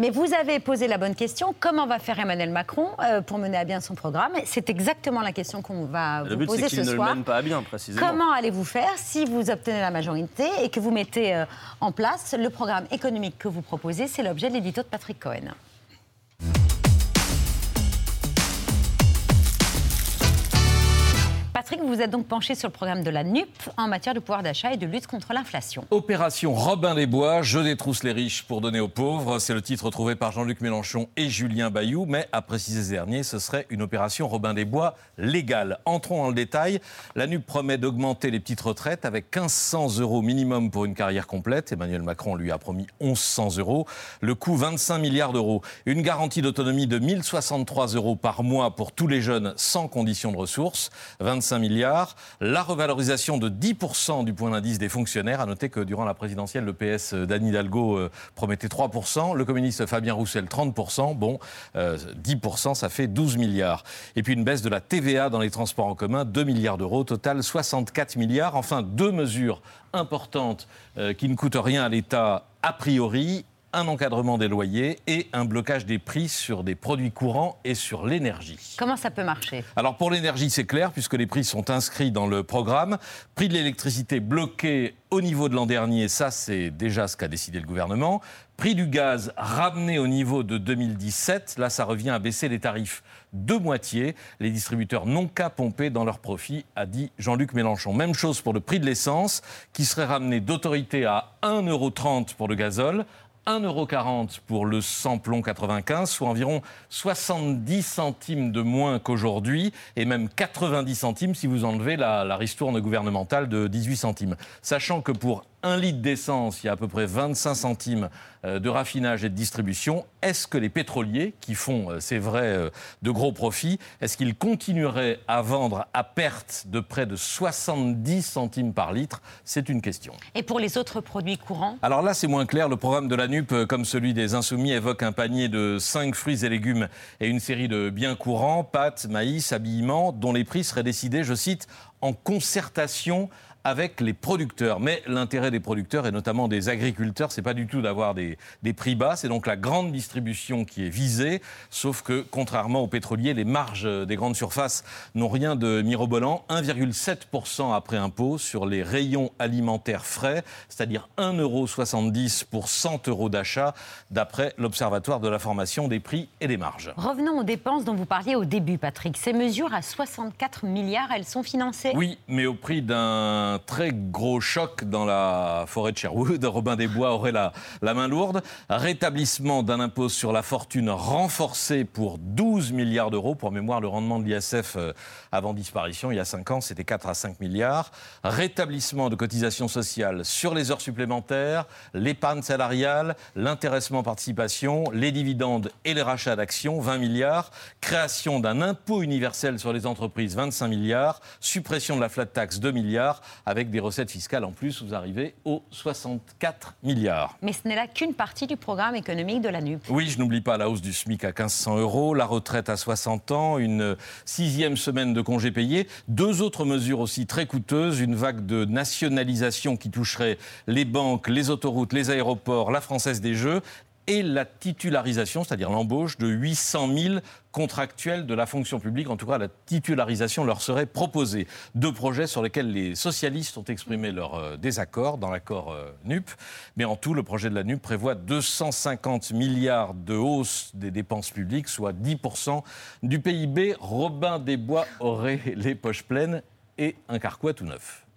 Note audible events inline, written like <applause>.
Mais vous avez posé la bonne question. Comment va faire Emmanuel Macron euh, pour mener à bien son programme? C'est exactement la question qu'on va Le vous but, poser ce qu'il ne le soir. mène pas à bien, précisément. Comment allez-vous faire si vous obtenez la majorité et que vous mettez euh, en place le programme économique que vous proposez? C'est l'objet de l'édito de Patrick Cohen. Patrick, vous vous êtes donc penché sur le programme de la NUP en matière de pouvoir d'achat et de lutte contre l'inflation. Opération Robin des Bois, je détrousse les riches pour donner aux pauvres. C'est le titre trouvé par Jean-Luc Mélenchon et Julien Bayou, mais à préciser ce dernier, ce serait une opération Robin des Bois légale. Entrons dans le détail. La NUP promet d'augmenter les petites retraites avec 1500 euros minimum pour une carrière complète. Emmanuel Macron lui a promis 1100 euros. Le coût 25 milliards d'euros. Une garantie d'autonomie de 1063 euros par mois pour tous les jeunes sans condition de ressources. 25 milliards. La revalorisation de 10% du point d'indice des fonctionnaires. À noter que durant la présidentielle, le PS d'Anne Hidalgo euh, promettait 3%. Le communiste Fabien Roussel, 30%. Bon, euh, 10%, ça fait 12 milliards. Et puis une baisse de la TVA dans les transports en commun, 2 milliards d'euros. Total, 64 milliards. Enfin, deux mesures importantes euh, qui ne coûtent rien à l'État a priori un encadrement des loyers et un blocage des prix sur des produits courants et sur l'énergie. Comment ça peut marcher? Alors pour l'énergie, c'est clair, puisque les prix sont inscrits dans le programme. Prix de l'électricité bloqué au niveau de l'an dernier, ça c'est déjà ce qu'a décidé le gouvernement. Prix du gaz ramené au niveau de 2017, là ça revient à baisser les tarifs de moitié. Les distributeurs n'ont qu'à pomper dans leur profit, a dit Jean-Luc Mélenchon. Même chose pour le prix de l'essence, qui serait ramené d'autorité à 1,30€ pour le gazole, 1,40€ pour le samplon 95, soit environ 70 centimes de moins qu'aujourd'hui, et même 90 centimes si vous enlevez la, la ristourne gouvernementale de 18 centimes. Sachant que pour un litre d'essence, il y a à peu près 25 centimes euh, de raffinage et de distribution. Est-ce que les pétroliers, qui font, euh, c'est vrai, euh, de gros profits, est-ce qu'ils continueraient à vendre à perte de près de 70 centimes par litre? C'est une question. Et pour les autres produits courants? Alors là, c'est moins clair. Le programme de la NUP, comme celui des Insoumis, évoque un panier de 5 fruits et légumes et une série de biens courants, pâtes, maïs, habillement, dont les prix seraient décidés, je cite, en concertation avec les producteurs. Mais l'intérêt des producteurs et notamment des agriculteurs, c'est pas du tout d'avoir des, des prix bas, c'est donc la grande distribution qui est visée, sauf que contrairement aux pétroliers, les marges des grandes surfaces n'ont rien de mirobolant. 1,7% après impôt sur les rayons alimentaires frais, c'est-à-dire 1,70€ pour 100 euros d'achat, d'après l'Observatoire de la formation des prix et des marges. Revenons aux dépenses dont vous parliez au début, Patrick. Ces mesures à 64 milliards, elles sont financées? Oui, mais au prix d'un très gros choc dans la forêt de Sherwood. <laughs> Robin des Bois aurait la, la main lourde. Rétablissement d'un impôt sur la fortune renforcé pour 12 milliards d'euros. Pour mémoire, le rendement de l'ISF euh, avant disparition, il y a 5 ans, c'était 4 à 5 milliards. Rétablissement de cotisations sociales sur les heures supplémentaires, l'épargne salariale, l'intéressement participation, les dividendes et les rachats d'actions, 20 milliards. Création d'un impôt universel sur les entreprises, 25 milliards. Suppression de la flat tax, 2 milliards. Avec des recettes fiscales en plus, vous arrivez aux 64 milliards. Mais ce n'est là qu'une partie du programme économique de la NUP. Oui, je n'oublie pas la hausse du SMIC à 1500 euros, la retraite à 60 ans, une sixième semaine de congés payés, deux autres mesures aussi très coûteuses, une vague de nationalisation qui toucherait les banques, les autoroutes, les aéroports, la Française des Jeux et la titularisation, c'est-à-dire l'embauche de 800 000 contractuels de la fonction publique. En tout cas, la titularisation leur serait proposée. Deux projets sur lesquels les socialistes ont exprimé leur euh, désaccord dans l'accord euh, NUP. Mais en tout, le projet de la NUP prévoit 250 milliards de hausse des dépenses publiques, soit 10% du PIB. Robin des Bois aurait les poches pleines et un carquois tout neuf.